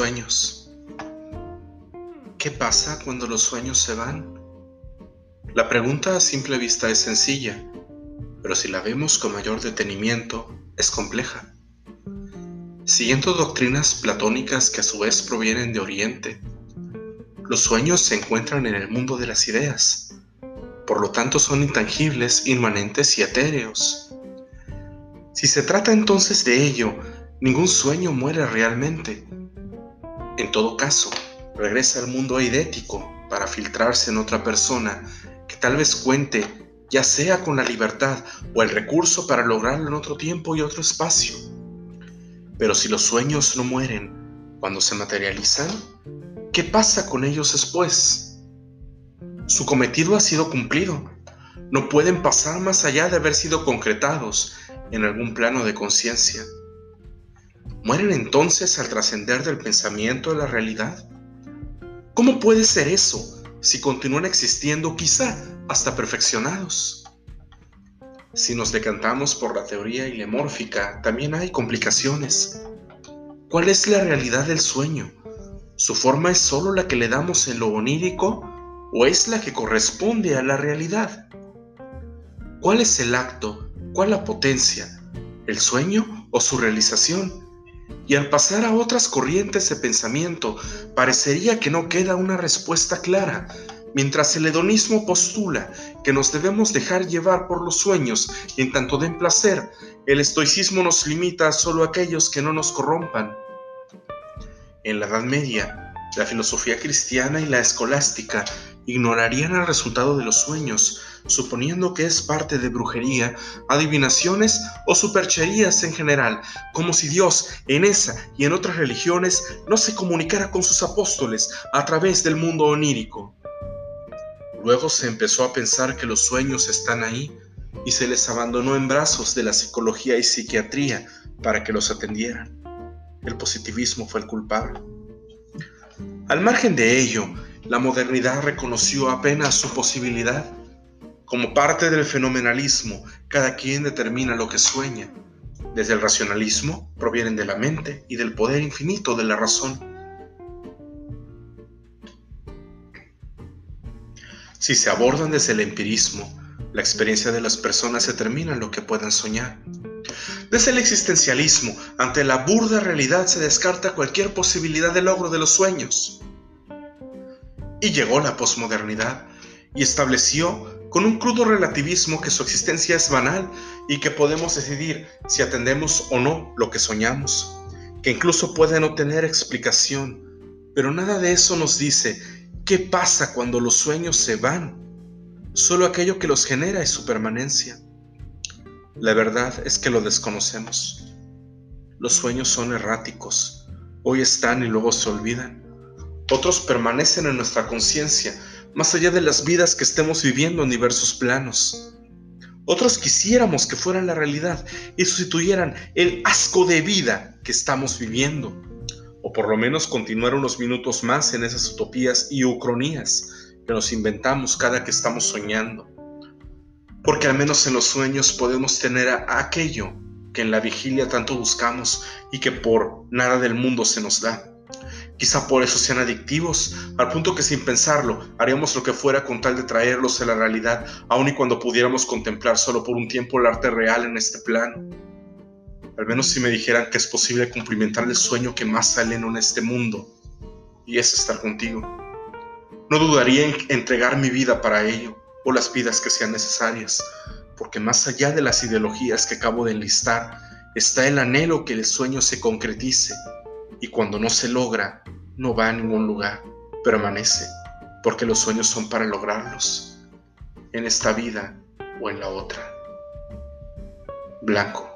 Sueños. ¿Qué pasa cuando los sueños se van? La pregunta a simple vista es sencilla, pero si la vemos con mayor detenimiento, es compleja. Siguiendo doctrinas platónicas que a su vez provienen de Oriente, los sueños se encuentran en el mundo de las ideas, por lo tanto son intangibles, inmanentes y etéreos. Si se trata entonces de ello, ningún sueño muere realmente, en todo caso, regresa al mundo eidético para filtrarse en otra persona que tal vez cuente ya sea con la libertad o el recurso para lograrlo en otro tiempo y otro espacio. Pero si los sueños no mueren cuando se materializan, ¿qué pasa con ellos después? Su cometido ha sido cumplido. No pueden pasar más allá de haber sido concretados en algún plano de conciencia. ¿Mueren entonces al trascender del pensamiento a la realidad? ¿Cómo puede ser eso si continúan existiendo quizá hasta perfeccionados? Si nos decantamos por la teoría ilemórfica, también hay complicaciones. ¿Cuál es la realidad del sueño? ¿Su forma es solo la que le damos en lo onírico o es la que corresponde a la realidad? ¿Cuál es el acto? ¿Cuál la potencia? ¿El sueño o su realización? Y al pasar a otras corrientes de pensamiento parecería que no queda una respuesta clara, mientras el hedonismo postula que nos debemos dejar llevar por los sueños y en tanto den placer, el estoicismo nos limita a solo aquellos que no nos corrompan. En la Edad Media, la filosofía cristiana y la escolástica ignorarían el resultado de los sueños, suponiendo que es parte de brujería, adivinaciones o supercherías en general, como si Dios en esa y en otras religiones no se comunicara con sus apóstoles a través del mundo onírico. Luego se empezó a pensar que los sueños están ahí y se les abandonó en brazos de la psicología y psiquiatría para que los atendieran. El positivismo fue el culpable. Al margen de ello, la modernidad reconoció apenas su posibilidad. Como parte del fenomenalismo, cada quien determina lo que sueña. Desde el racionalismo provienen de la mente y del poder infinito de la razón. Si se abordan desde el empirismo, la experiencia de las personas determina lo que puedan soñar. Desde el existencialismo, ante la burda realidad se descarta cualquier posibilidad de logro de los sueños. Y llegó la posmodernidad y estableció con un crudo relativismo que su existencia es banal y que podemos decidir si atendemos o no lo que soñamos, que incluso puede no tener explicación, pero nada de eso nos dice qué pasa cuando los sueños se van. Solo aquello que los genera es su permanencia. La verdad es que lo desconocemos. Los sueños son erráticos, hoy están y luego se olvidan. Otros permanecen en nuestra conciencia, más allá de las vidas que estemos viviendo en diversos planos. Otros quisiéramos que fueran la realidad y sustituyeran el asco de vida que estamos viviendo, o por lo menos continuar unos minutos más en esas utopías y ucronías que nos inventamos cada que estamos soñando. Porque al menos en los sueños podemos tener a aquello que en la vigilia tanto buscamos y que por nada del mundo se nos da. Quizá por eso sean adictivos, al punto que sin pensarlo haríamos lo que fuera con tal de traerlos a la realidad, aun y cuando pudiéramos contemplar solo por un tiempo el arte real en este plano. Al menos si me dijeran que es posible cumplimentar el sueño que más aleno en este mundo, y es estar contigo. No dudaría en entregar mi vida para ello, o las vidas que sean necesarias, porque más allá de las ideologías que acabo de enlistar, está el anhelo que el sueño se concretice y cuando no se logra, no va a ningún lugar, permanece, porque los sueños son para lograrlos, en esta vida o en la otra. Blanco.